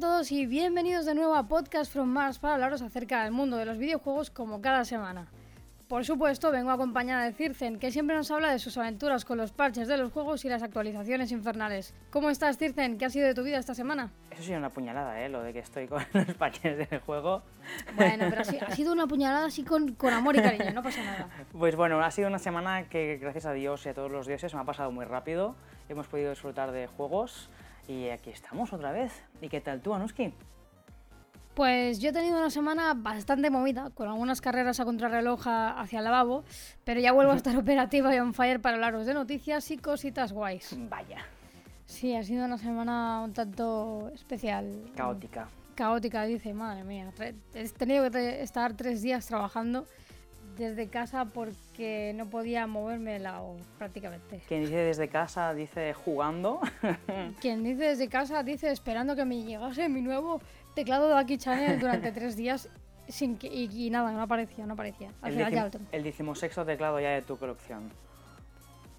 todos y bienvenidos de nuevo a Podcast from Mars para hablaros acerca del mundo de los videojuegos como cada semana. Por supuesto, vengo acompañada de Circen, que siempre nos habla de sus aventuras con los parches de los juegos y las actualizaciones infernales. ¿Cómo estás, Circen? ¿Qué ha sido de tu vida esta semana? Eso sí, una puñalada, ¿eh? Lo de que estoy con los parches del juego. Bueno, pero ha sido una puñalada así con, con amor y cariño, no pasa nada. Pues bueno, ha sido una semana que, gracias a Dios y a todos los dioses, me ha pasado muy rápido. Hemos podido disfrutar de juegos y aquí estamos otra vez. ¿Y qué tal tú, Anuski? Pues yo he tenido una semana bastante movida, con algunas carreras a contrarreloj hacia el lavabo, pero ya vuelvo a estar operativa y on fire para hablaros de noticias y cositas guays. Vaya. Sí, ha sido una semana un tanto especial. Caótica. Caótica, dice, madre mía. He tenido que estar tres días trabajando desde casa porque no podía moverme lado prácticamente. Quien dice desde casa dice jugando. Quien dice desde casa dice esperando que me llegase mi nuevo teclado de Aki Channel durante tres días sin que, y, nada, no aparecía, no aparecía. Al el, final ya el decimosexto teclado ya de tu colección.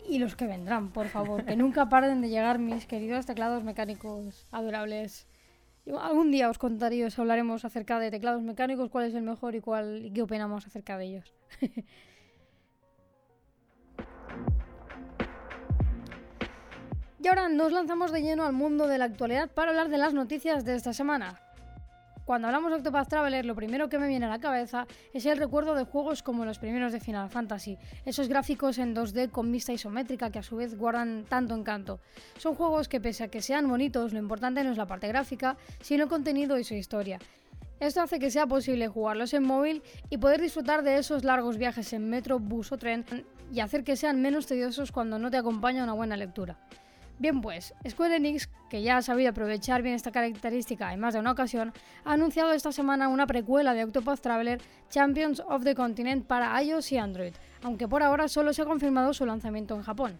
Y los que vendrán, por favor, que nunca paren de llegar mis queridos teclados mecánicos adorables. Algún día os contaré y os hablaremos acerca de teclados mecánicos, cuál es el mejor y cuál y qué opinamos acerca de ellos. y ahora nos lanzamos de lleno al mundo de la actualidad para hablar de las noticias de esta semana. Cuando hablamos de Octopath Traveler, lo primero que me viene a la cabeza es el recuerdo de juegos como los primeros de Final Fantasy, esos gráficos en 2D con vista isométrica que a su vez guardan tanto encanto. Son juegos que pese a que sean bonitos, lo importante no es la parte gráfica, sino el contenido y su historia. Esto hace que sea posible jugarlos en móvil y poder disfrutar de esos largos viajes en metro, bus o tren y hacer que sean menos tediosos cuando no te acompaña una buena lectura. Bien pues, Square Enix, que ya ha sabido aprovechar bien esta característica en más de una ocasión, ha anunciado esta semana una precuela de Octopath Traveler Champions of the Continent para iOS y Android, aunque por ahora solo se ha confirmado su lanzamiento en Japón.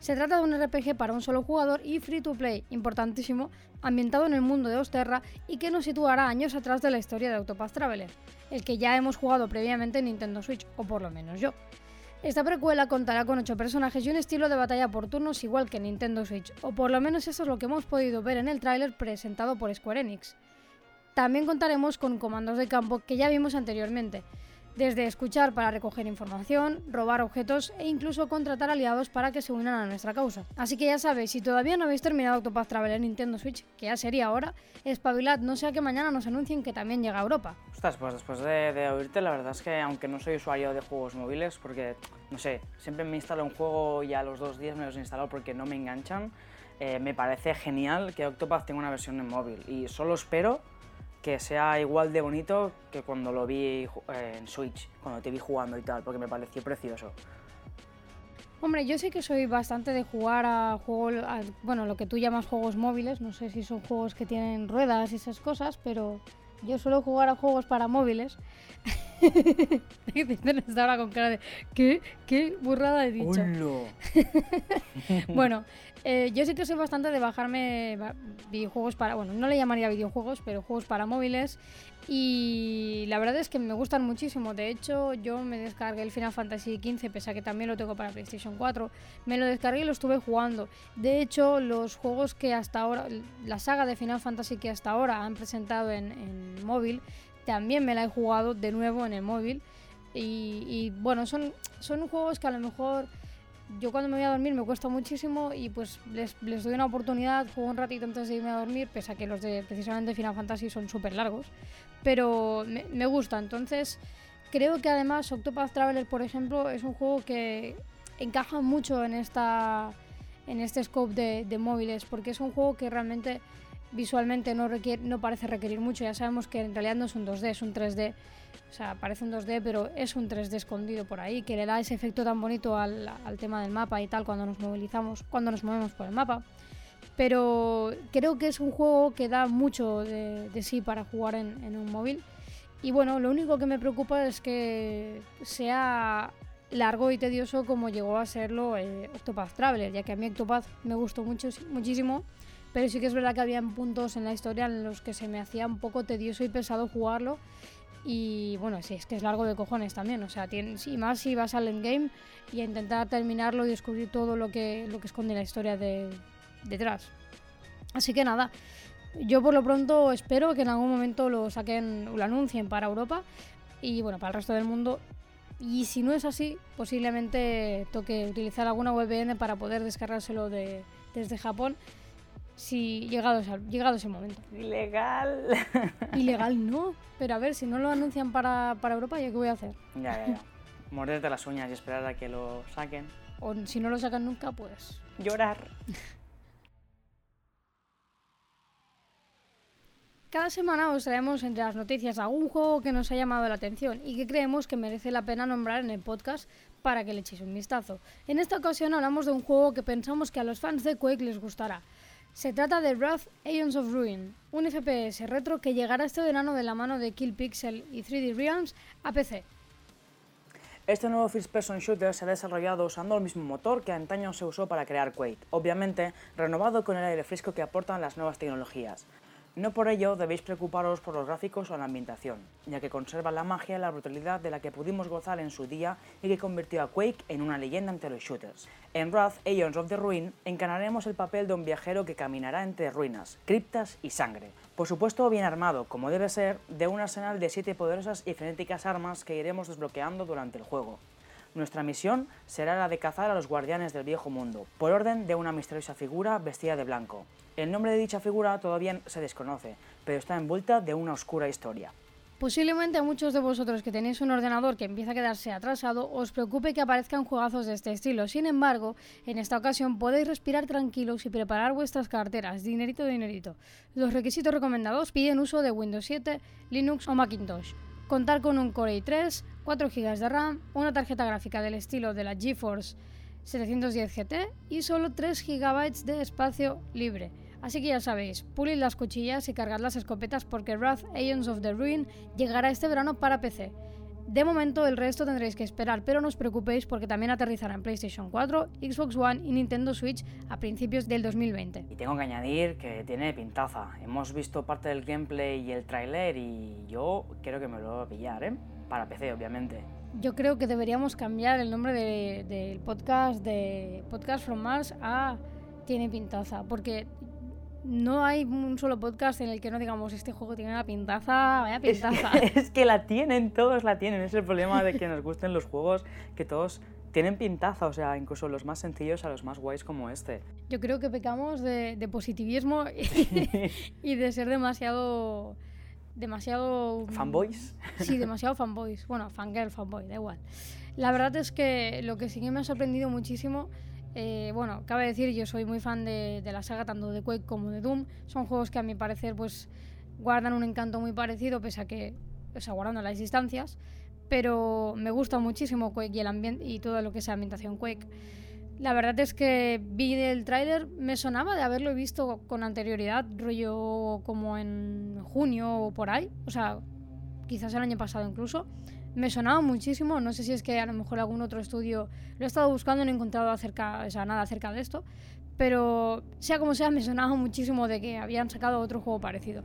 Se trata de un RPG para un solo jugador y free to play, importantísimo, ambientado en el mundo de Osterra y que nos situará años atrás de la historia de Octopath Traveler, el que ya hemos jugado previamente en Nintendo Switch, o por lo menos yo. Esta precuela contará con 8 personajes y un estilo de batalla por turnos igual que Nintendo Switch, o por lo menos eso es lo que hemos podido ver en el tráiler presentado por Square Enix. También contaremos con comandos de campo que ya vimos anteriormente, desde escuchar para recoger información, robar objetos e incluso contratar aliados para que se unan a nuestra causa. Así que ya sabéis, si todavía no habéis terminado Octopath Traveler en Nintendo Switch, que ya sería ahora, espabilad, no sea que mañana nos anuncien que también llega a Europa. Ostras, pues después de, oírte, la verdad es que aunque no soy usuario de juegos móviles, porque, no sé, siempre me instalo un juego y a los dos días me los instalo porque no me enganchan, eh, me parece genial que Octopath tenga una versión en móvil y solo espero que sea igual de bonito que cuando lo vi eh, en Switch, cuando te vi jugando y tal, porque me pareció precioso. Hombre, yo sé que soy bastante de jugar a juegos, bueno, lo que tú llamas juegos móviles, no sé si son juegos que tienen ruedas y esas cosas, pero yo suelo jugar a juegos para móviles. ahora con cara de ¿qué? ¿Qué burrada he dicho? bueno, eh, yo sí que soy bastante de bajarme videojuegos para, bueno, no le llamaría videojuegos, pero juegos para móviles. Y la verdad es que me gustan muchísimo. De hecho, yo me descargué el Final Fantasy XV, pese a que también lo tengo para PlayStation 4. Me lo descargué y lo estuve jugando. De hecho, los juegos que hasta ahora, la saga de Final Fantasy que hasta ahora han presentado en, móvil, también me la he jugado de nuevo en el móvil. Y, y bueno, son, son juegos que a lo mejor yo cuando me voy a dormir me cuesta muchísimo y pues les, doy una oportunidad, juego un ratito antes de irme a dormir, pese a que los de precisamente Final Fantasy son súper largos, pero me, gusta. Entonces, creo que además Octopath Traveler, por ejemplo, es un juego que encaja mucho en esta en este scope de, de móviles, porque es un juego que realmente visualmente no, requiere, no parece requerir mucho. Ya sabemos que en realidad no es un 2D, es un 3D. O sea, parece un 2D, pero es un 3D escondido por ahí, que le da ese efecto tan bonito al, tema del mapa y tal cuando nos movilizamos, cuando nos movemos por el mapa. Pero creo que es un juego que da mucho de, sí para jugar en, un móvil. Y bueno, lo único que me preocupa es que sea largo y tedioso como llegó a serlo eh, Octopath Traveler, ya que a mí Octopath me gustó mucho, muchísimo, pero sí que es verdad que había puntos en la historia en los que se me hacía un poco tedioso y pesado jugarlo y bueno, sí, es que es largo de cojones también. O sea, y más si vas al endgame y a intentar terminarlo y descubrir todo lo que, lo que esconde la historia de, detrás. Así que nada, yo por lo pronto espero que en algún momento lo saquen, lo anuncien para Europa y bueno, para el resto del mundo. Y si no es así, posiblemente toque utilizar alguna VPN para poder descargárselo de, desde Japón si llegado, llegado ese momento. Ilegal. Ilegal no, pero a ver, si no lo anuncian para, para Europa, ¿yo qué voy a hacer? Ya, ya, ya. Morderte las uñas y esperar a que lo saquen. O si no lo sacan nunca, pues... Llorar. Cada semana os traemos entre las noticias algún juego que nos ha llamado la atención y que creemos que merece la pena nombrar en el podcast para que le echéis un vistazo. En esta ocasión hablamos de un juego que pensamos que a los fans de Quake les gustará. Se trata de Wrath Aeons of Ruin, un FPS retro que llegará este verano de la mano de Kill Pixel y 3D Realms a PC. Este nuevo first person shooter se ha desarrollado usando el mismo motor que antaño se usó para crear Quake, obviamente renovado con el aire fresco que aportan las nuevas tecnologías. No por ello debéis preocuparos por los gráficos o la ambientación, ya que conserva la magia y la brutalidad de la que pudimos gozar en su día y que convirtió a Quake en una leyenda entre los shooters. En Wrath Aeons of the Ruin encarnaremos el papel de un viajero que caminará entre ruinas, criptas y sangre. Por supuesto bien armado, como debe ser, de un arsenal de siete poderosas y frenéticas armas que iremos desbloqueando durante el juego. Nuestra misión será la de cazar a los guardianes del viejo mundo, por orden de una misteriosa figura vestida de blanco. El nombre de dicha figura todavía se desconoce, pero está envuelta de una oscura historia. Posiblemente a muchos de vosotros que tenéis un ordenador que empieza a quedarse atrasado os preocupe que aparezcan juegazos de este estilo. Sin embargo, en esta ocasión podéis respirar tranquilos y preparar vuestras carteras, dinerito, dinerito. Los requisitos recomendados piden uso de Windows 7, Linux o Macintosh. Contar con un Core i3, 4 GB de RAM, una tarjeta gráfica del estilo de la GeForce 710 GT y solo 3 GB de espacio libre. Así que ya sabéis, pulid las cuchillas y cargad las escopetas porque Wrath Aeons of the Ruin llegará este verano para PC. De momento el resto tendréis que esperar, pero no os preocupéis porque también aterrizará en PlayStation 4, Xbox One y Nintendo Switch a principios del 2020. Y tengo que añadir que tiene pintaza. Hemos visto parte del gameplay y el tráiler y yo creo que me lo voy a pillar, ¿eh? Para PC, obviamente. Yo creo que deberíamos cambiar el nombre del podcast de Podcast from Mars a Tiene pintaza, porque no hay un solo podcast en el que no digamos este juego tiene una pintaza, vaya pintaza. Es que, la tienen, todos la tienen. Es el problema de que nos gusten los juegos, que todos tienen pintaza, o sea, incluso los más sencillos a los más guays como este. Yo creo que pecamos de, positivismo y, de ser demasiado demasiado... ¿Fanboys? Sí, demasiado fanboys. Bueno, fangirl, fanboy, da igual. La verdad es que lo que sí que me ha sorprendido muchísimo eh, bueno, cabe decir, yo soy muy fan de, la saga tanto de Quake como de Doom. Son juegos que a mi parecer pues guardan un encanto muy parecido, pese a que, o sea, guardando las distancias. Pero me gusta muchísimo Quake y el ambiente y todo lo que es ambientación Quake. La verdad es que vi el tráiler, me sonaba de haberlo visto con anterioridad, rollo como en junio o por ahí, o sea, quizás el año pasado incluso me sonaba muchísimo. No sé si es que a lo mejor algún otro estudio lo he estado buscando y no he encontrado nada acerca de esto. Pero sea como sea, me sonaba muchísimo de que habían sacado otro juego parecido.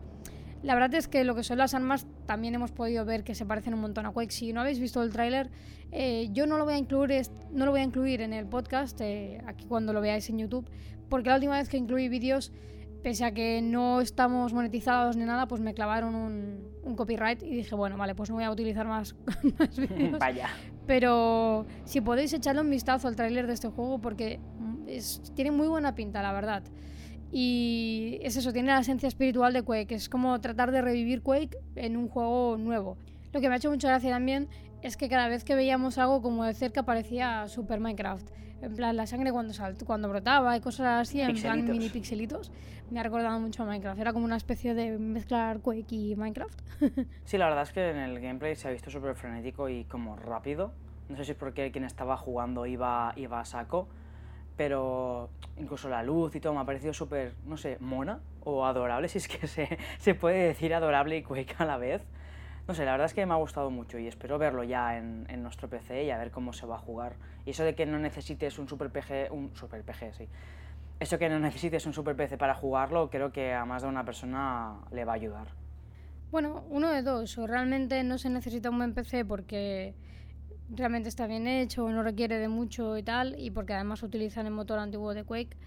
La verdad es que lo que son las armas también hemos podido ver que se parecen un montón a Quake. Si no habéis visto el tráiler, eh, yo no lo voy a incluir, no lo voy a incluir en el podcast, eh, aquí cuando lo veáis en YouTube, porque la última vez que incluí vídeos pese a que no estamos monetizados ni nada, pues me clavaron un, copyright y dije, bueno, vale, pues no voy a utilizar más, vídeos. Vaya. Pero si podéis echarle un vistazo al tráiler de este juego porque tiene muy buena pinta, la verdad. Y es eso, tiene la esencia espiritual de Quake, es como tratar de revivir Quake en un juego nuevo. Lo que me ha hecho mucha gracia también es que cada vez que veíamos algo como de cerca parecía Super Minecraft. En plan, la sangre cuando, cuando brotaba y cosas así, en plan mini pixelitos. Me ha recordado mucho a Minecraft. Era como una especie de mezclar Quake y Minecraft. sí, la verdad es que en el gameplay se ha visto súper frenético y como rápido. No sé si es porque quien estaba jugando iba, iba a saco, pero incluso la luz y todo me ha parecido súper, no sé, mona o adorable, si es que se, se puede decir adorable y Quake a la vez. No sé, la verdad es que me ha gustado mucho y espero verlo ya en, nuestro PC y a ver cómo se va a jugar. Y eso de que no necesites un Super PG, un Super PG, sí. Eso que no necesites un Super PC para jugarlo, creo que a más de una persona le va a ayudar. Bueno, uno de dos. O realmente no se necesita un buen PC porque realmente está bien hecho, no requiere de mucho y tal, y porque además utilizan el motor antiguo de Quake.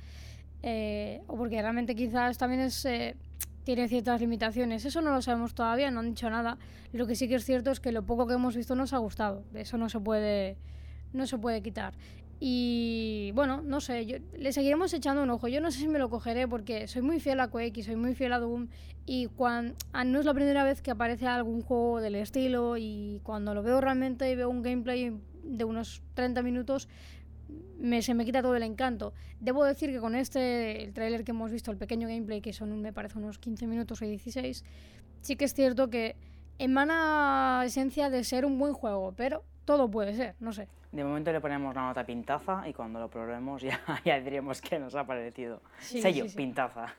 eh, o porque realmente quizás también es, eh, tiene ciertas limitaciones. Eso no lo sabemos todavía, no han dicho nada. Lo que sí que es cierto es que lo poco que hemos visto nos ha gustado. Eso no se puede, no se puede quitar. Y bueno, no sé, yo, le seguiremos echando un ojo. Yo no sé si me lo cogeré porque soy muy fiel a Quake y soy muy fiel a Doom. Y cuando, no es la primera vez que aparece algún juego del estilo. Y cuando lo veo realmente y veo un gameplay de unos 30 minutos, me, se me quita todo el encanto. Debo decir que con este, el tráiler que hemos visto, el pequeño gameplay, que son, me parece, unos 15 minutos o 16, sí que es cierto que emana esencia de ser un buen juego, pero todo puede ser, no sé. De momento le ponemos la nota pintaza y cuando lo probemos ya, ya diremos que nos ha parecido. Sello, pintaza.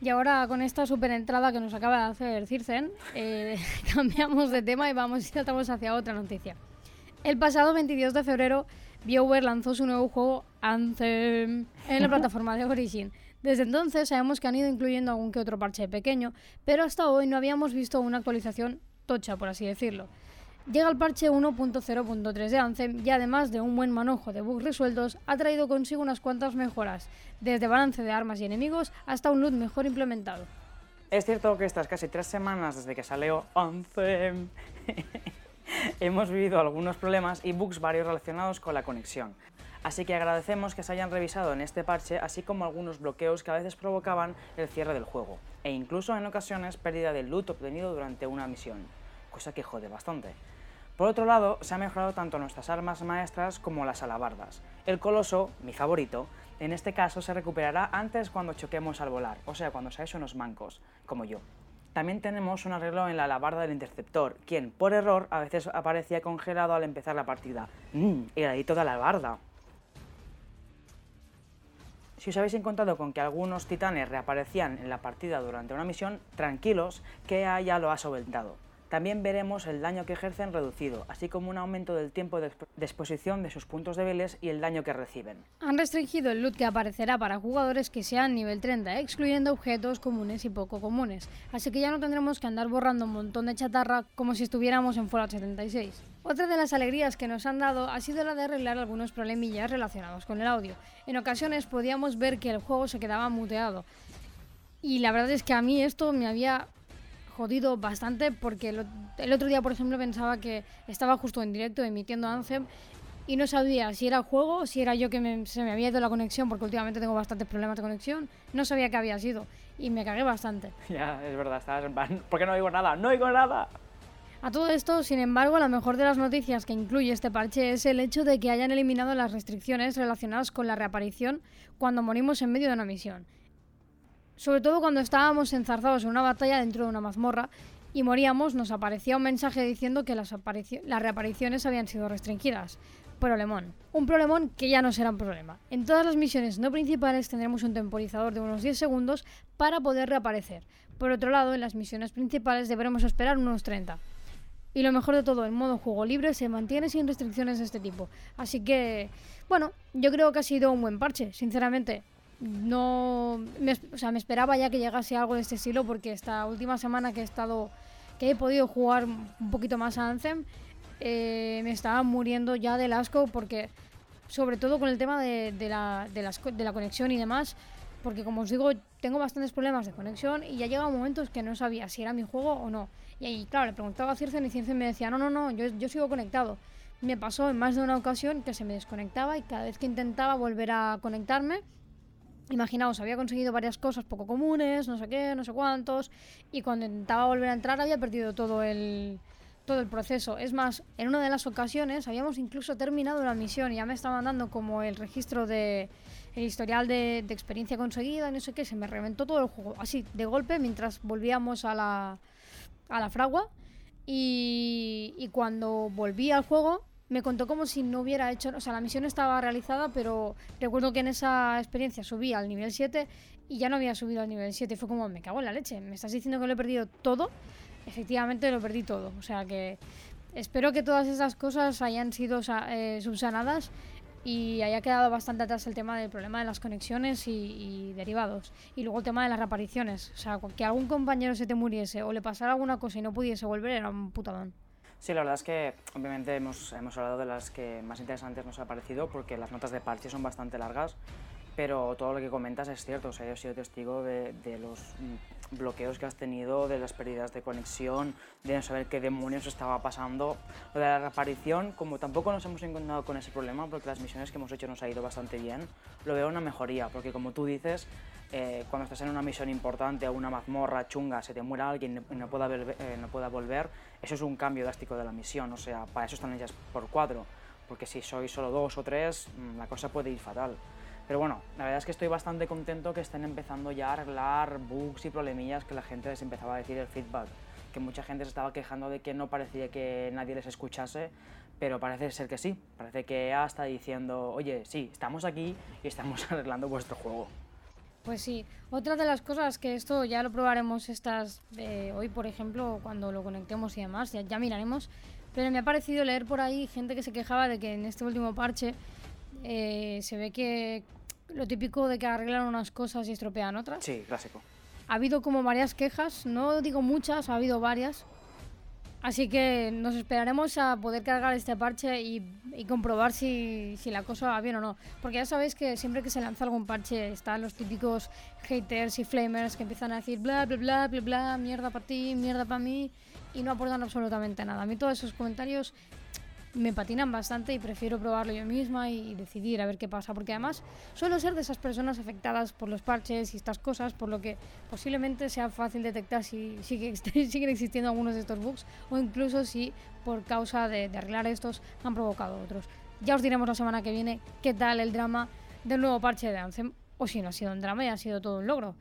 Y ahora con esta super entrada que nos acaba de hacer Circen, eh, cambiamos de tema y vamos y saltamos hacia otra noticia. El pasado 22 de febrero, BioWare lanzó su nuevo juego Anthem en la plataforma de Origin. Desde entonces sabemos que han ido incluyendo algún que otro parche pequeño, pero hasta hoy no habíamos visto una actualización tocha, por así decirlo. Llega el parche 1.0.3 de Anthem y además de un buen manojo de bugs resueltos, ha traído consigo unas cuantas mejoras, desde balance de armas y enemigos hasta un loot mejor implementado. Es cierto que estas casi tres semanas desde que salió Anthem hemos vivido algunos problemas y bugs varios relacionados con la conexión. Así que agradecemos que se hayan revisado en este parche, así como algunos bloqueos que a veces provocaban el cierre del juego, e incluso en ocasiones pérdida del loot obtenido durante una misión, cosa que jode bastante. Por otro lado, se ha mejorado tanto nuestras armas maestras como las alabardas. El coloso, mi favorito, en este caso se recuperará antes cuando choquemos al volar, o sea, cuando seáis unos mancos, como yo. También tenemos un arreglo en la alabarda del interceptor, quien por error a veces aparecía congelado al empezar la partida. ¡Mmm! Heladito de alabarda. Si os habéis encontrado con que algunos titanes reaparecían en la partida durante una misión, tranquilos, que ya lo ha solventado. También veremos el daño que ejercen reducido, así como un aumento del tiempo de, exposición de sus puntos débiles y el daño que reciben. Han restringido el loot que aparecerá para jugadores que sean nivel 30, excluyendo objetos comunes y poco comunes, así que ya no tendremos que andar borrando un montón de chatarra como si estuviéramos en Fallout 76. Otra de las alegrías que nos han dado ha sido la de arreglar algunos problemillas relacionados con el audio. En ocasiones podíamos ver que el juego se quedaba muteado, y la verdad es que a mí esto me había jodido bastante porque el, otro día, por ejemplo, pensaba que estaba justo en directo emitiendo Anthem y no sabía si era juego o si era yo que se me había ido la conexión, porque últimamente tengo bastantes problemas de conexión. No sabía que había sido y me cagué bastante. Ya, es verdad, estabas en plan, ¿por qué no oigo nada? ¡No oigo nada! A todo esto, sin embargo, la mejor de las noticias que incluye este parche es el hecho de que hayan eliminado las restricciones relacionadas con la reaparición cuando morimos en medio de una misión sobre todo cuando estábamos enzarzados en una batalla dentro de una mazmorra y moríamos, nos aparecía un mensaje diciendo que las, reapariciones habían sido restringidas. Problemón. Un problemón que ya no será un problema. En todas las misiones no principales tendremos un temporizador de unos 10 segundos para poder reaparecer. Por otro lado, en las misiones principales deberemos esperar unos 30. Y lo mejor de todo, el modo juego libre se mantiene sin restricciones de este tipo. Así que, bueno, yo creo que ha sido un buen parche, sinceramente no me, o sea, me esperaba ya que llegase algo de este estilo porque esta última semana que he estado que he podido jugar un poquito más a Anthem eh, me estaba muriendo ya del asco porque sobre todo con el tema de, la, de, de la conexión y demás porque como os digo tengo bastantes problemas de conexión y ya llegado momentos que no sabía si era mi juego o no. Y ahí claro le preguntaba a Circen y Circen me decía no no no yo, yo sigo conectado me pasó en más de una ocasión que se me desconectaba y cada vez que intentaba volver a conectarme Imaginaos, había conseguido varias cosas poco comunes, no sé qué, no sé cuántos, y cuando intentaba volver a entrar había perdido todo el, todo el proceso. Es más, en una de las ocasiones habíamos incluso terminado la misión y ya me estaban dando como el registro de el historial de, experiencia conseguida, no sé qué, se me reventó todo el juego, así, de golpe, mientras volvíamos a la, a la fragua. Y, y cuando volví al juego, me contó como si no hubiera hecho, o sea, la misión estaba realizada, pero recuerdo que en esa experiencia subí al nivel 7 y ya no había subido al nivel 7. Fue como, me cago en la leche, me estás diciendo que lo he perdido todo. Efectivamente lo perdí todo. O sea que espero que todas esas cosas hayan sido eh, subsanadas y haya quedado bastante atrás el tema del problema de las conexiones y, derivados. Y luego el tema de las reapariciones. O sea, que algún compañero se te muriese o le pasara alguna cosa y no pudiese volver era un putadón. Sí, la verdad es que obviamente hemos, hemos hablado de las que más interesantes nos ha parecido porque las notas de parche son bastante largas, pero todo lo que comentas es cierto. O sea, yo he sido testigo de, de los bloqueos que has tenido, de las pérdidas de conexión, de no saber qué demonios estaba pasando. Lo de la reaparición, como tampoco nos hemos encontrado con ese problema, porque las misiones que hemos hecho nos ha ido bastante bien, lo veo una mejoría, porque como tú dices, eh, cuando estás en una misión importante o una mazmorra chunga, se te muera alguien y no pueda, eh, no pueda volver, eso es un cambio drástico de la misión, o sea, para eso están ellas por cuatro, porque si sois solo dos o tres, mm, la cosa puede ir fatal. Pero bueno, la verdad es que estoy bastante contento que estén empezando ya a arreglar bugs y problemillas que la gente les empezaba a decir el feedback. Que mucha gente se estaba quejando de que no parecía que nadie les escuchase, pero parece ser que sí. Parece que EA está diciendo, oye, sí, estamos aquí y estamos arreglando vuestro juego. Pues sí, otra de las cosas que esto ya lo probaremos estas eh, hoy, por ejemplo, cuando lo conectemos y demás, ya, miraremos, pero me ha parecido leer por ahí gente que se quejaba de que en este último parche eh, se ve que lo típico de que arreglan unas cosas y estropean otras. Sí, clásico. Ha habido como varias quejas, no digo muchas, ha habido varias. Así que nos esperaremos a poder cargar este parche y, y comprobar si, si, la cosa va bien o no. Porque ya sabéis que siempre que se lanza algún parche están los típicos haters y flamers que empiezan a decir bla bla bla bla bla, mierda para ti, mierda para mí y no aportan absolutamente nada. A mí todos esos comentarios me patinan bastante y prefiero probarlo yo misma y decidir a ver qué pasa, porque además suelo ser de esas personas afectadas por los parches y estas cosas, por lo que posiblemente sea fácil detectar si sigue, siguen existiendo algunos de estos bugs o incluso si por causa de, de arreglar estos han provocado otros. Ya os diremos la semana que viene qué tal el drama del nuevo parche de Anthem, o si no ha sido un drama y ha sido todo un logro.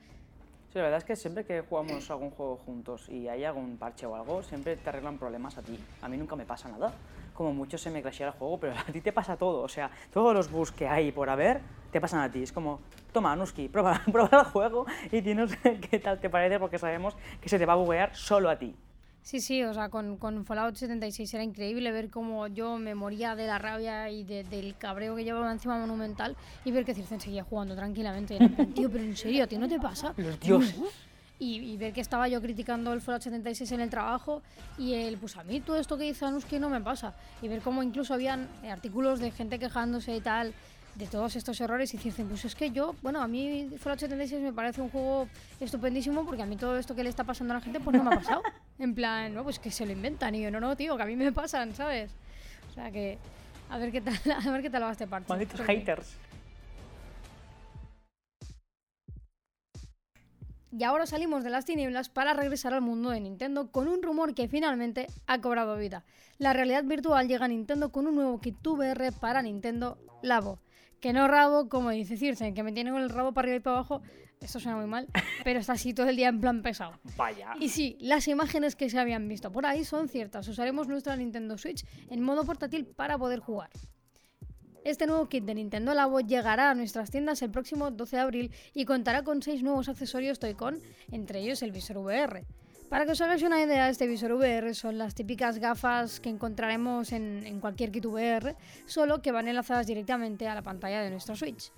Sí, la verdad es que siempre que jugamos algún juego juntos y hay algún parche o algo, siempre te arreglan problemas a ti. A mí nunca me pasa nada como mucho se me crashea el juego, pero a ti te pasa todo. O sea, todos los bugs que hay por haber te pasan a ti. Es como, toma, Nuski, prueba, prueba el juego y dinos qué tal te parece, porque sabemos que se te va a buguear solo a ti. Sí, sí, o sea, con, con, Fallout 76 era increíble ver cómo yo me moría de la rabia y de, del cabreo que llevaba encima Monumental y ver que Circe seguía jugando tranquilamente. Era tío, pero en serio, ¿a ti no te pasa? Los dioses. Y, y, ver que estaba yo criticando el Fallout 76 en el trabajo y el, pues a mí todo esto que dice Anuski no me pasa. Y ver cómo incluso habían artículos de gente quejándose y tal de todos estos errores y dicen, pues es que yo, bueno, a mí Fallout 76 me parece un juego estupendísimo porque a mí todo esto que le está pasando a la gente pues no me ha pasado. en plan, no, pues que se lo inventan y yo, no, no, tío, que a mí me pasan, ¿sabes? O sea que a ver qué tal, a ver qué tal va este parche. Malditos haters. Y ahora salimos de las tinieblas para regresar al mundo de Nintendo con un rumor que finalmente ha cobrado vida. La realidad virtual llega a Nintendo con un nuevo kit VR para Nintendo Labo. Que no rabo, como dice Circe, que me tiene con el rabo para arriba y para abajo. Esto suena muy mal, pero está así todo el día en plan pesado. Vaya. Y sí, las imágenes que se habían visto por ahí son ciertas. Usaremos nuestra Nintendo Switch en modo portátil para poder jugar. Este nuevo kit de Nintendo Labo llegará a nuestras tiendas el próximo 12 de abril y contará con 6 nuevos accesorios Toy-Con, entre ellos el visor VR. Para que os hagáis una idea, este visor VR son las típicas gafas que encontraremos en, en cualquier kit VR, solo que van enlazadas directamente a la pantalla de nuestra Switch.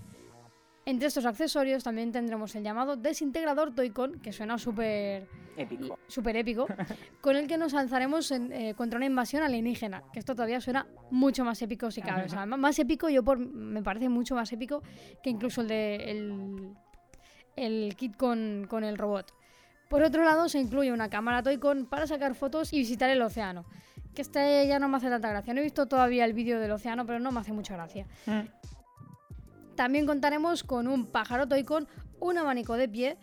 Entre estos accesorios también tendremos el llamado desintegrador Toy-Con, que suena súper épico. Súper épico, con el que nos lanzaremos en, eh, contra una invasión alienígena, que esto todavía suena mucho más épico si cabe. O sea, más épico, yo por, me parece mucho más épico que incluso el de el, el kit con, con el robot. Por otro lado, se incluye una cámara Toy-Con para sacar fotos y visitar el océano. Que este ya no me hace tanta gracia. No he visto todavía el vídeo del océano, pero no me hace mucha gracia. Mm. También contaremos con un pájaro Toy-Con, un abanico de pie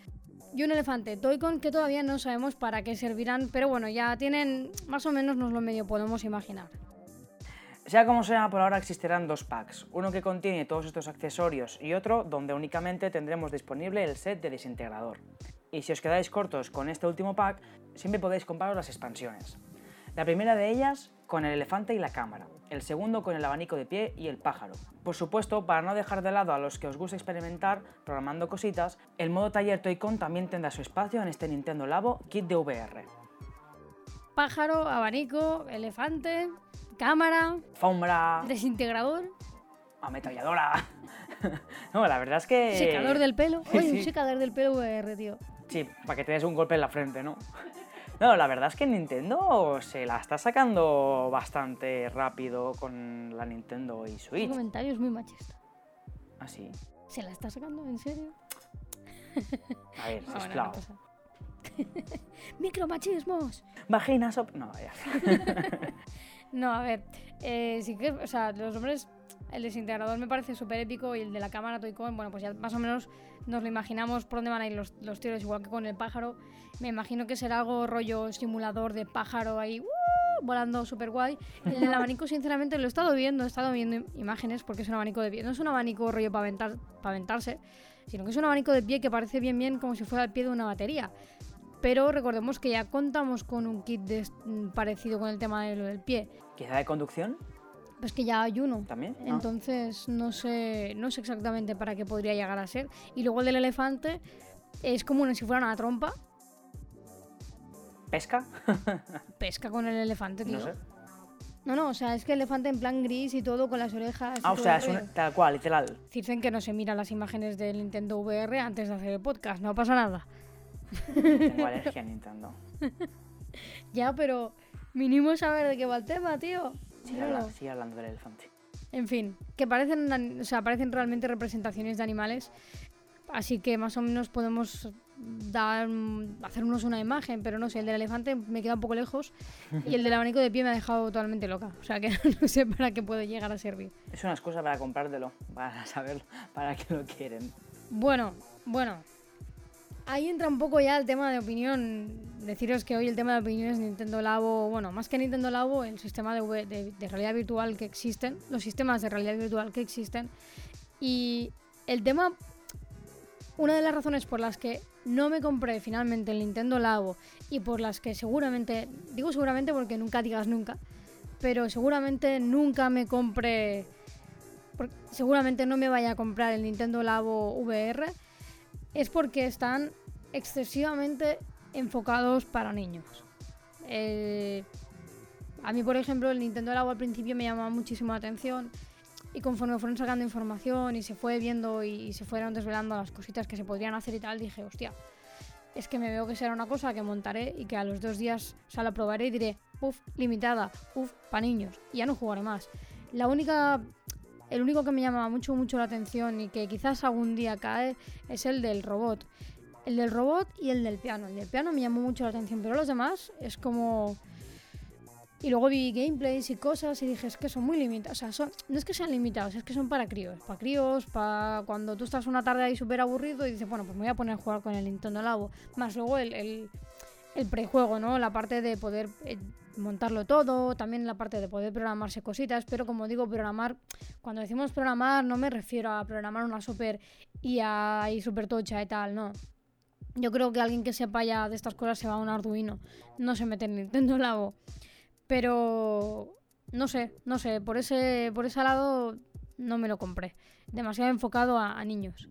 y un elefante Toy-Con que todavía no sabemos para qué servirán, pero bueno, ya tienen más o menos nos lo medio podemos imaginar. Sea como sea, por ahora existirán dos packs, uno que contiene todos estos accesorios y otro donde únicamente tendremos disponible el set de desintegrador. Y si os quedáis cortos con este último pack, siempre podéis compraros las expansiones. La primera de ellas con el elefante y la cámara, el segundo con el abanico de pie y el pájaro. Por supuesto, para no dejar de lado a los que os gusta experimentar programando cositas, el modo taller Toy-Con también tendrá su espacio en este Nintendo Labo Kit de VR. Pájaro, abanico, elefante, cámara, Alfombra. desintegrador. ametralladora. no, la verdad es que... Secador del pelo. Oye, Sí. un secador del pelo VR, tío. Sí, para que te des un golpe en la frente, ¿no? No, la verdad es que Nintendo se la está sacando bastante rápido con la Nintendo y Switch. comentario es muy machista. Así. ¿Se la está sacando? ¿En serio? A ver, Ah, bueno. Micromachismos. Vaginas. No, ya. No, a ver, eh, sí que, o sea, los hombres, el desintegrador me parece súper épico y el de la cámara Toy-Con, bueno, pues ya más o menos nos lo imaginamos por dónde van a ir los, los tiros, igual que con el pájaro. Me imagino que será algo rollo simulador de pájaro ahí, ¡uh! volando súper guay. El abanico, sinceramente, lo he estado viendo, he estado viendo im- imágenes porque es un abanico de pie. No es un abanico rollo para aventar, para aventarse, sino que es un abanico de pie que parece bien, bien como si fuera el pie de una batería. Pero recordemos que ya contamos con un kit de, mm, parecido con el tema del pie. Quizá de conducción Pues que ya hay uno. también. Ah. Entonces no sé, no sé exactamente para qué podría llegar a ser. Y luego el del elefante es como una- si fuera una trompa. ¿Pesca? Pesca con el elefante, tío. No sé. No, no, o sea, es que el elefante en plan gris y todo con las orejas. Ah, o sea, es un- tal cual, literal. Dicen que no se miran las imágenes del Nintendo VR antes de hacer el podcast, no pasa nada. Tengo alergia a Nintendo. Ya, pero mínimo saber de qué va el tema, tío. Sigue, Míralo. sigue hablando del elefante. En fin, que parecen, o sea, parecen realmente representaciones de animales. Así que más o menos podemos dar, hacernos una imagen, pero no sé, el del elefante me queda un poco lejos y el del abanico de pie me ha dejado totalmente loca. O sea que no sé para qué puede llegar a servir. Es una excusa para comprártelo, para saber para qué lo quieren. Bueno, bueno. Ahí entra un poco ya el tema de opinión. Deciros que hoy el tema de opinión es Nintendo Labo. Bueno, más que Nintendo Labo, el sistema de, de- de realidad virtual que existen. Los sistemas de realidad virtual que existen. Y el tema. Una de las razones por las que no me compré finalmente el Nintendo Labo y por las que seguramente. Digo seguramente porque nunca digas nunca. Pero seguramente nunca me compré. seguramente no me vaya a comprar el Nintendo Labo VR es porque están excesivamente enfocados para niños. Eh, a mí, por ejemplo, el Nintendo Labo al principio me llamaba muchísimo la atención y conforme fueron sacando información y se fue viendo y, se fueron desvelando las cositas que se podrían hacer y tal, dije, hostia, es que me veo que será una cosa que montaré y que a los dos días, o sea, la probaré y diré, uff, limitada, uff, para niños, ya no jugaré más. La única el único que me llamaba mucho, mucho la atención y que quizás algún día cae es el del robot. El del robot y el del piano. El del piano me llamó mucho la atención, pero los demás es como... Y luego vi gameplays y cosas y dije, es que son muy limitados. O sea, son... no es que sean limitados, es que son para críos. Para críos, para cuando tú estás una tarde ahí súper aburrido y dices, bueno, pues me voy a poner a jugar con el Nintendo Labo. Más luego el, el, prejuego, ¿no? La parte de poder eh, montarlo todo, también la parte de poder programarse cositas, pero como digo, programar, cuando decimos programar no me refiero a programar una super IA y super tocha y tal, no. Yo creo que alguien que sepa ya de estas cosas se va a un Arduino, no se mete en Nintendo Labo. Pero no sé, no sé, por ese, por ese lado no me lo compré. Demasiado enfocado a, a niños.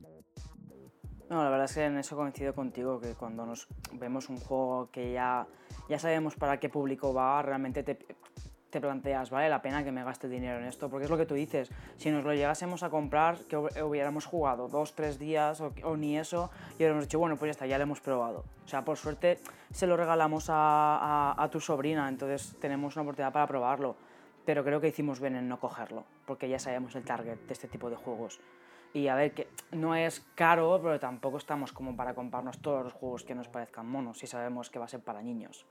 No, la verdad es que en eso coincido contigo, que cuando nos vemos un juego que ya, ya sabemos para qué público va, realmente te, te planteas, ¿vale la pena que me gaste dinero en esto? Porque es lo que tú dices, si nos lo llegásemos a comprar, que hub- hubiéramos jugado dos, tres días o, ni eso, y hubiéramos dicho, bueno, pues ya está, ya lo hemos probado. O sea, por suerte se lo regalamos a, a- a tu sobrina, entonces tenemos una oportunidad para probarlo. Pero creo que hicimos bien en no cogerlo, porque ya sabemos el target de este tipo de juegos. Y a ver, que no es caro, pero tampoco estamos como para comprarnos todos los juegos que nos parezcan monos si sabemos que va a ser para niños.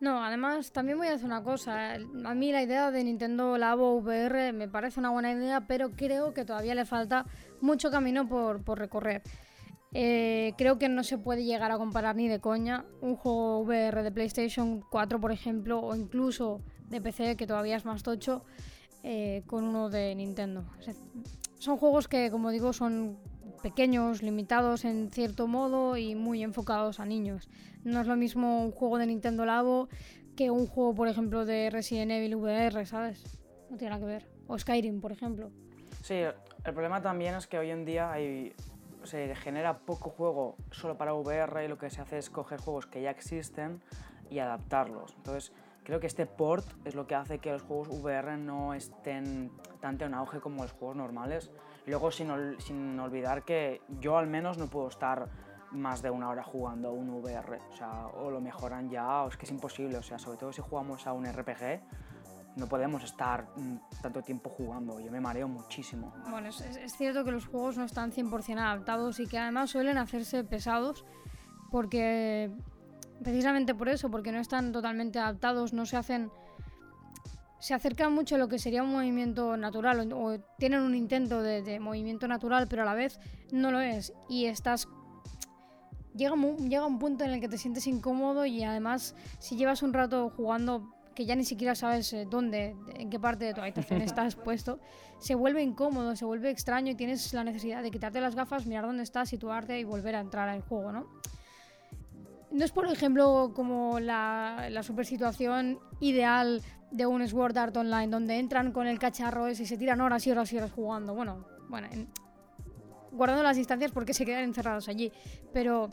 No, además también voy a decir una cosa. A mí la idea de Nintendo Labo VR me parece una buena idea, pero creo que todavía le falta mucho camino por, por recorrer. Eh, creo que no se puede llegar a comparar ni de coña un juego VR de PlayStation 4, por ejemplo, o incluso de PC, que todavía es más tocho, eh, con uno de Nintendo. Son juegos que, como digo, son pequeños, limitados en cierto modo y muy enfocados a niños. No es lo mismo un juego de Nintendo Labo que un juego, por ejemplo, de Resident Evil VR, ¿sabes? No tiene nada que ver. O Skyrim, por ejemplo. Sí, el problema también es que hoy en día hay, se genera poco juego solo para VR y lo que se hace es coger juegos que ya existen y adaptarlos. Entonces, creo que este port es lo que hace que los juegos VR no estén tanto en auge como los juegos normales. Luego, sin, sin olvidar que yo al menos no puedo estar más de una hora jugando a un VR, o sea, o lo mejoran ya, o es que es imposible, o sea, sobre todo si jugamos a un RPG, no podemos estar mm, tanto tiempo jugando, yo me mareo muchísimo. Bueno, es, es cierto que los juegos no están 100% adaptados y que además suelen hacerse pesados porque precisamente por eso, porque no están totalmente adaptados, no se hacen se acercan mucho a lo que sería un movimiento natural o, tienen un intento de, movimiento natural, pero a la vez no lo es. Y estás. Llega, llega un punto en el que te sientes incómodo y además, si llevas un rato jugando que ya ni siquiera sabes eh, dónde, en qué parte de tu habitación estás puesto, se vuelve incómodo, se vuelve extraño y tienes la necesidad de quitarte las gafas, mirar dónde estás, situarte y volver a entrar al juego, ¿no? No es, por ejemplo, como la, la super situación ideal de un Sword Art Online, donde entran con el cacharro y se tiran horas y horas y horas jugando. Bueno, bueno, guardando las distancias porque se quedan encerrados allí. Pero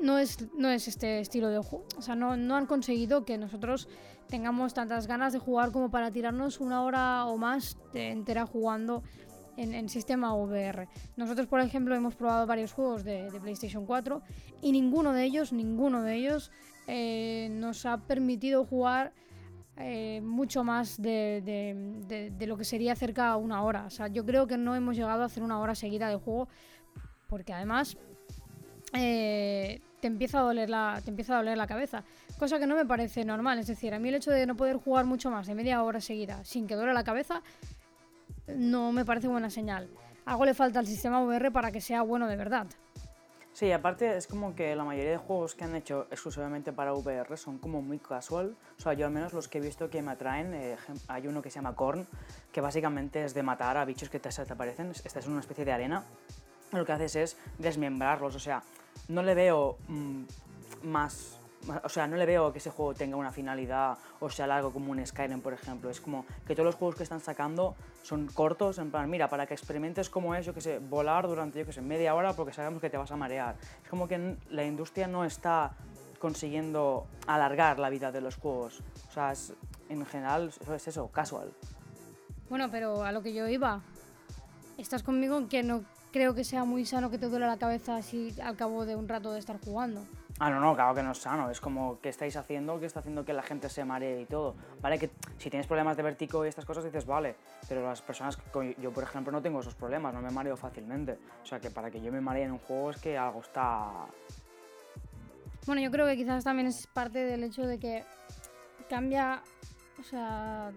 no, es, no es este estilo de juego. O sea, no, no han conseguido que nosotros tengamos tantas ganas de jugar como para tirarnos una hora o más entera jugando en, sistema VR. Nosotros, por ejemplo, hemos probado varios juegos de, PlayStation 4 y ninguno de ellos, ninguno de ellos eh, nos ha permitido jugar eh, mucho más de, lo que sería cerca a una hora. O sea, yo creo que no hemos llegado a hacer una hora seguida de juego porque además eh, te empieza a doler la te empieza a doler la cabeza cosa que no me parece normal es decir a mí el hecho de no poder jugar mucho más de media hora seguida sin que duele la cabeza no me parece buena señal. Algo le falta al sistema VR para que sea bueno de verdad. Sí, aparte es como que la mayoría de juegos que han hecho exclusivamente para VR son como muy casual. O sea, yo al menos los que he visto que me atraen, eh, hay uno que se llama Korn, que básicamente es de matar a bichos que te, aparecen. Esta es una especie de arena. Lo que haces es desmembrarlos, o sea, no le veo mm, más o sea, no le veo que ese juego tenga una finalidad o sea largo como un Skyrim, por ejemplo. Es como que todos los juegos que están sacando son cortos, en plan, mira, para que experimentes cómo es, yo que sé, volar durante, yo que sé, media hora porque sabemos que te vas a marear. Es como que la industria no está consiguiendo alargar la vida de los juegos. O sea, en general eso es eso, casual. Bueno, pero a lo que yo iba, estás conmigo que no creo que sea muy sano que te duele la cabeza así al cabo de un rato de estar jugando. Ah, no, no, claro que no es sano. Es como, ¿qué estáis haciendo? ¿Qué está haciendo que la gente se maree y todo? Vale, que si tienes problemas de vértigo y estas cosas dices, vale, pero las personas, que, yo por ejemplo no tengo esos problemas, no me mareo fácilmente. O sea, que para que yo me maree en un juego es que algo está... Bueno, yo creo que quizás también es parte del hecho de que cambia, o sea,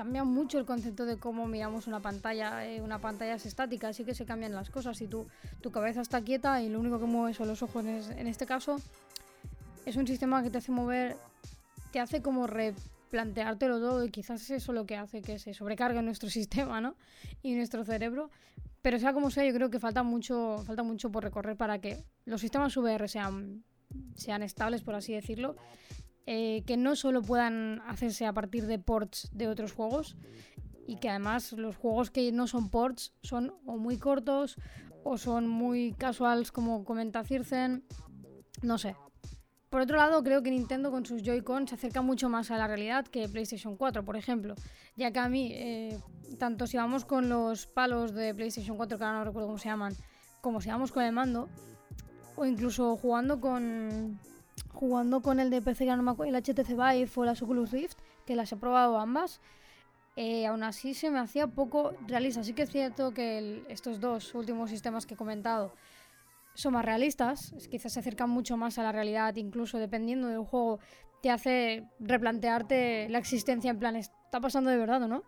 cambia mucho el concepto de cómo miramos una pantalla. Eh, una pantalla es estática, así que se cambian las cosas. Si tu, tu cabeza está quieta y lo único que mueves son los ojos, en, este caso, es un sistema que te hace mover, te hace como replanteártelo todo y quizás es eso lo que hace que se sobrecargue nuestro sistema ¿no? y nuestro cerebro. Pero sea como sea, yo creo que falta mucho, falta mucho por recorrer para que los sistemas VR sean, sean estables, por así decirlo, eh, que no solo puedan hacerse a partir de ports de otros juegos y que además los juegos que no son ports son o muy cortos o son muy casuals como comenta Circen, no sé. Por otro lado, creo que Nintendo con sus Joy-Con se acerca mucho más a la realidad que PlayStation 4, por ejemplo. Ya que a mí, eh, tanto si vamos con los palos de PlayStation 4, que ahora no recuerdo cómo se llaman, como si vamos con el mando, o incluso jugando con, jugando con el de PC, el HTC Vive o la Oculus Rift, que las he probado ambas, eh, aún así se me hacía poco realista. Sí que es cierto que estos dos últimos sistemas que he comentado son más realistas, quizás se acercan mucho más a la realidad, incluso dependiendo del juego, te hace replantearte la existencia en plan, ¿está pasando de verdad no?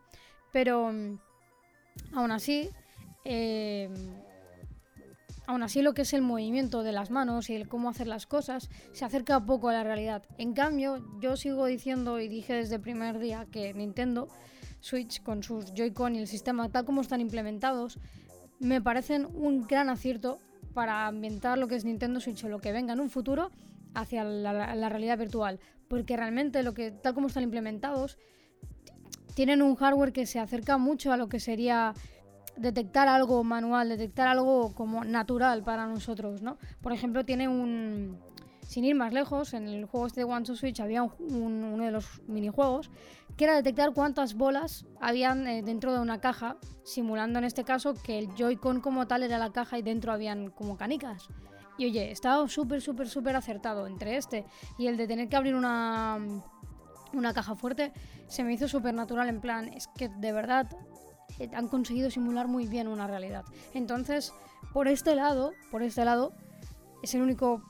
Pero mm, aún así, eh, Aún así, lo que es el movimiento de las manos y el cómo hacer las cosas se acerca poco a la realidad. En cambio, yo sigo diciendo y dije desde el primer día que Nintendo Switch con sus Joy-Con y el sistema tal como están implementados me parecen un gran acierto para ambientar lo que es Nintendo Switch o lo que venga en un futuro hacia la, la realidad virtual. Porque realmente lo que tal como están implementados tienen un hardware que se acerca mucho a lo que sería detectar algo manual, detectar algo como natural para nosotros, ¿no? Por ejemplo, tiene un Sin ir más lejos, en el juego este de One to Switch había uno de los minijuegos que era detectar cuántas bolas habían eh, dentro de una caja, simulando en este caso que el Joy-Con como tal era la caja y dentro habían como canicas. Y oye, estaba súper, súper, súper acertado entre este y el de tener que abrir una, una caja fuerte, se me hizo súper natural en plan, es que de verdad eh, han conseguido simular muy bien una realidad. Entonces, por este lado, por este lado, es el único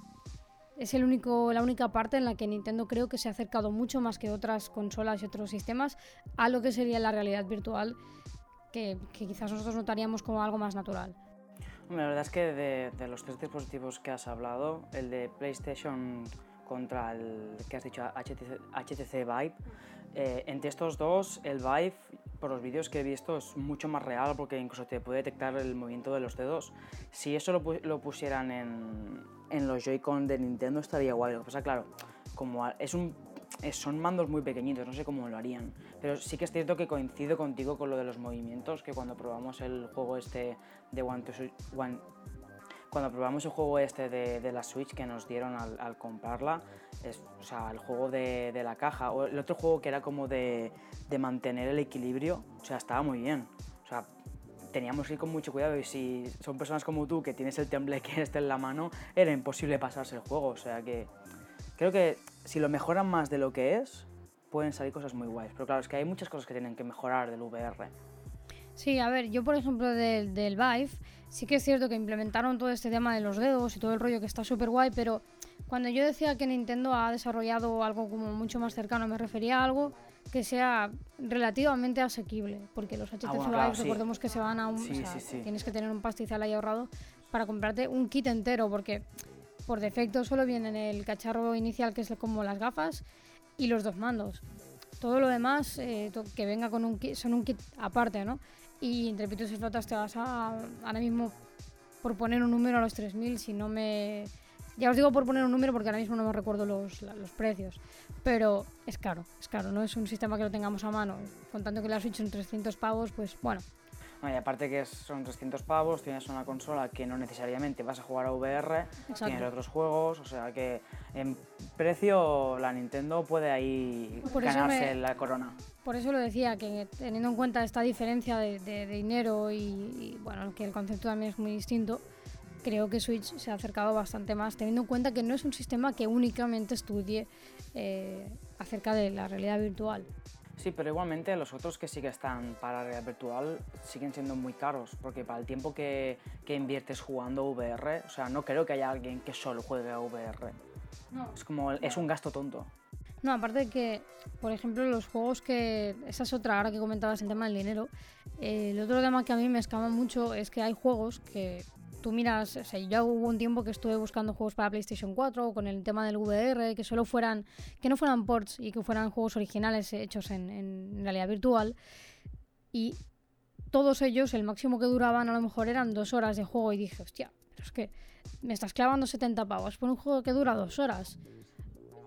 es el único, la única parte en la que Nintendo creo que se ha acercado mucho más que otras consolas y otros sistemas a lo que sería la realidad virtual, que, quizás nosotros notaríamos como algo más natural. La verdad es que de, de, los tres dispositivos que has hablado, el de PlayStation contra el que has dicho HTC, HTC Vive, eh, entre estos dos, el Vive, por los vídeos que he visto, es mucho más real porque incluso te puede detectar el movimiento de los dedos. Si eso lo, pusieran en, en los Joy-Con de Nintendo estaría guay. Lo que claro, como es un, son mandos muy pequeñitos, no sé cómo lo harían. Pero sí que es cierto que coincido contigo con lo de los movimientos, que cuando probamos el juego este de One to One, cuando probamos el juego este de, de la Switch que nos dieron al, al comprarla, es, o sea, el juego de, de, la caja, o el otro juego que era como de, de mantener el equilibrio, o sea, estaba muy bien. O sea, teníamos que ir con mucho cuidado y si son personas como tú que tienes el tembleque este en la mano, era imposible pasarse el juego. O sea que creo que si lo mejoran más de lo que es, pueden salir cosas muy guays. Pero claro, es que hay muchas cosas que tienen que mejorar del VR. Sí, a ver, yo por ejemplo del, del Vive, sí que es cierto que implementaron todo este tema de los dedos y todo el rollo que está súper guay, pero cuando yo decía que Nintendo ha desarrollado algo como mucho más cercano, me refería a algo que sea relativamente asequible, porque los HTC ah, bueno, claro, recordemos que se van a un... Sí, o sea, sí, tienes que tener un pastizal ahí ahorrado para comprarte un kit entero, porque por defecto solo viene el cacharro inicial, que es como las gafas, y los dos mandos. Todo lo demás, eh, que venga con un kit, son un kit aparte, ¿no? Y entre pitos y flotas te vas a, ahora mismo, por poner un número a los 3.000, si no me ya os digo por poner un número porque ahora mismo no me recuerdo los, los precios. Pero es caro, es caro, no es un sistema que lo tengamos a mano. Contando que la Switch son 300 pavos, pues bueno. Y aparte que son 300 pavos, tienes una consola que no necesariamente vas a jugar a VR, Exacto. tienes otros juegos, o sea que en precio la Nintendo puede ahí por ganarse me, la corona. Por eso lo decía, que teniendo en cuenta esta diferencia de, de, de dinero y, y, bueno, que el concepto también es muy distinto, creo que Switch se ha acercado bastante más, teniendo en cuenta que no es un sistema que únicamente estudie eh, acerca de la realidad virtual. Sí, pero igualmente los otros que sí que están para realidad virtual siguen siendo muy caros, porque para el tiempo que, que inviertes jugando VR, o sea, no creo que haya alguien que solo juegue a VR. No. Es como, es un gasto tonto. No, aparte de que, por ejemplo, los juegos que... Esa es otra, ahora que comentabas el tema del dinero. Eh, el otro tema que a mí me escama mucho es que hay juegos que tú miras, o sea, ya hubo un tiempo que estuve buscando juegos para PlayStation 4 con el tema del VR, que solo fueran, que no fueran ports y que fueran juegos originales hechos en, en realidad virtual. Y todos ellos, el máximo que duraban a lo mejor eran dos horas de juego y dije, hostia, pero es que me estás clavando 70 pavos por un juego que dura dos horas.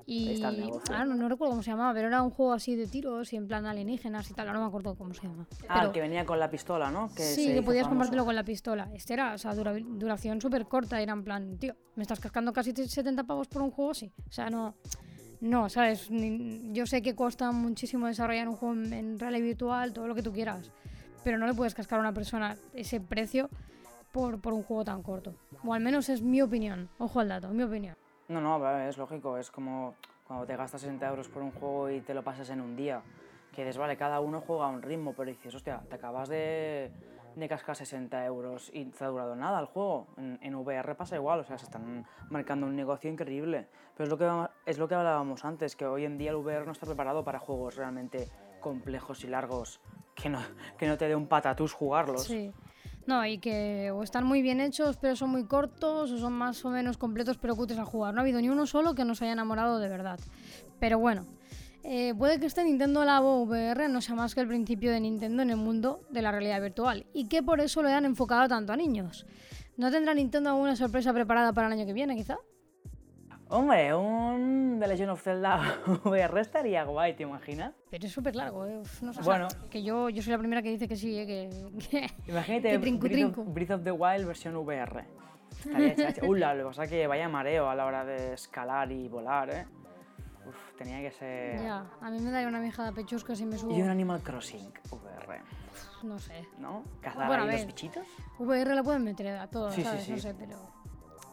Y ah, no, no, recuerdo cómo se llamaba, pero era un juego así de tiros y en plan alienígenas y tal, no me acuerdo cómo se llama. Ah, pero, el que venía con la pistola, ¿no? Que sí, que podías comprártelo con la pistola. Este era, o sea, dura, duración súper corta, era en plan, tío, me estás cascando casi 70 pavos por un juego así. O sea, no. No, ¿sabes? Yo sé que cuesta muchísimo desarrollar un juego en, en realidad virtual, todo lo que tú quieras, pero no le puedes cascar a una persona ese precio por, por un juego tan corto. O al menos es mi opinión. Ojo al dato, mi opinión. No, no, es lógico, es como cuando te gastas 60 euros por un juego y te lo pasas en un día. Que dices, vale, cada uno juega a un ritmo, pero dices, hostia, te acabas de, de cascar 60 euros y te ha durado nada el juego. En, en, VR pasa igual, o sea, se están marcando un negocio increíble. Pero es lo, que, es lo que hablábamos antes, que hoy en día el VR no está preparado para juegos realmente complejos y largos, que no, que no te dé un patatús jugarlos. Sí. No, y que o están muy bien hechos, pero son muy cortos, o son más o menos completos, pero cutres a jugar. No ha habido ni uno solo que nos haya enamorado de verdad. Pero bueno, eh, puede que este Nintendo Labo VR no sea más que el principio de Nintendo en el mundo de la realidad virtual, y que por eso lo hayan enfocado tanto a niños. ¿No tendrá Nintendo alguna sorpresa preparada para el año que viene, quizá? Hombre, un The Legend of Zelda VR estaría guay, ¿te imaginas? Pero es súper largo, ¿eh? No sé, bueno. O sea, que yo, yo soy la primera que dice que sí, ¿eh? Que, que Imagínate que trinco, Breath, trinco. Of, Breath of the Wild versión VR. Estaría chachi. Uh, lo que pasa es que vaya mareo a la hora de escalar y volar, ¿eh? Uf, tenía que ser... Ya, a mí me daría una mijada pechusca si me subo. Y un Animal Crossing VR, No sé. ¿no? Cazar Bueno, ahí los bichitos. VR la pueden meter a todos, Sí, sí, ¿sabes? sí. No sé, pero.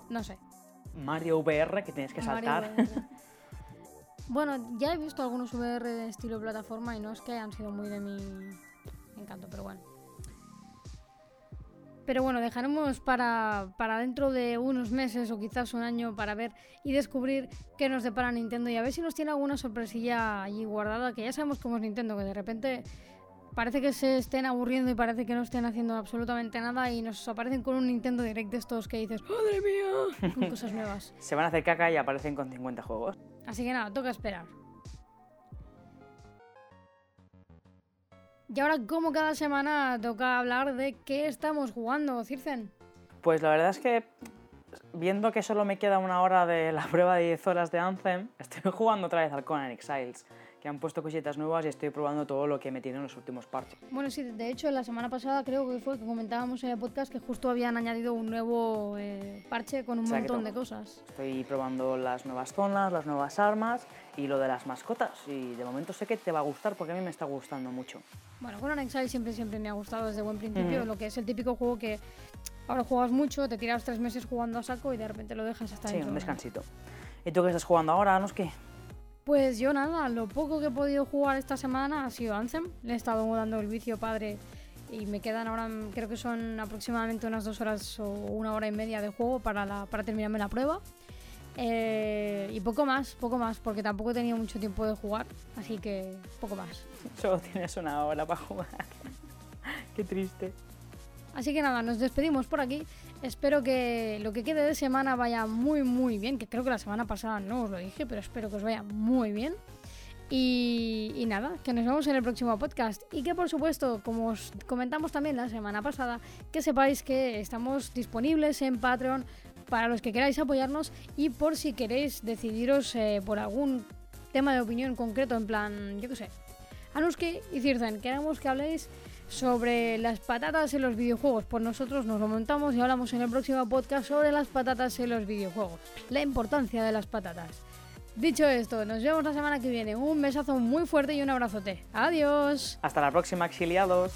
No sé. Mario VR, que tienes que saltar. Bueno, ya he visto algunos VR de estilo plataforma y no es que hayan sido muy de mi encanto, pero bueno. Pero bueno, dejaremos para, para dentro de unos meses o quizás un año para ver y descubrir qué nos depara Nintendo y a ver si nos tiene alguna sorpresilla allí guardada, que ya sabemos cómo es Nintendo, que de repente parece que se estén aburriendo y parece que no estén haciendo absolutamente nada y nos aparecen con un Nintendo Direct de estos que dices, ¡Madre mía! Con cosas nuevas. Se van a hacer caca y aparecen con 50 juegos. Así que nada, toca esperar. Y ahora, como cada semana, toca hablar de qué estamos jugando, Circen. Pues la verdad es que, viendo que solo me queda una hora de la prueba de 10 horas de Anthem, estoy jugando otra vez al Conan Exiles, que han puesto cositas nuevas y estoy probando todo lo que he metido en los últimos parches. Bueno, sí, de hecho, la semana pasada creo que fue que comentábamos en el podcast que justo habían añadido un nuevo eh, parche con un Exacto. montón de cosas. Estoy probando las nuevas zonas, las nuevas armas y lo de las mascotas. Y de momento sé que te va a gustar porque a mí me está gustando mucho. Bueno, Conan Exile siempre, siempre me ha gustado desde buen principio, Ujú. lo que es el típico juego que ahora juegas mucho, te tiras tres meses jugando a saco y de repente lo dejas hasta Sí, un descansito. ¿Y tú qué estás jugando ahora, Anuski? Pues yo nada, lo poco que he podido jugar esta semana ha sido Anthem. Le he estado dando el vicio padre y me quedan ahora, creo que son aproximadamente unas dos horas o una hora y media de juego para, la, para terminarme la prueba. Eh, y poco más, poco más, porque tampoco he tenido mucho tiempo de jugar, así que poco más. Solo tienes una hora para jugar. qué triste. Así que nada, nos despedimos por aquí. Espero que lo que quede de semana vaya muy, muy bien. Que creo que la semana pasada no os lo dije, pero espero que os vaya muy bien. Y, nada, que nos vemos en el próximo podcast. Y que por supuesto, como os comentamos también la semana pasada, que sepáis que estamos disponibles en Patreon para los que queráis apoyarnos y por si queréis decidiros eh, por algún tema de opinión concreto, en plan, yo qué sé. Anuski y Cirzen, queremos que habléis sobre las patatas en los videojuegos. Pues nosotros nos lo montamos y hablamos en el próximo podcast sobre las patatas en los videojuegos. La importancia de las patatas. Dicho esto, nos vemos la semana que viene. Un besazo muy fuerte y un abrazote. Adiós. Hasta la próxima, exiliados.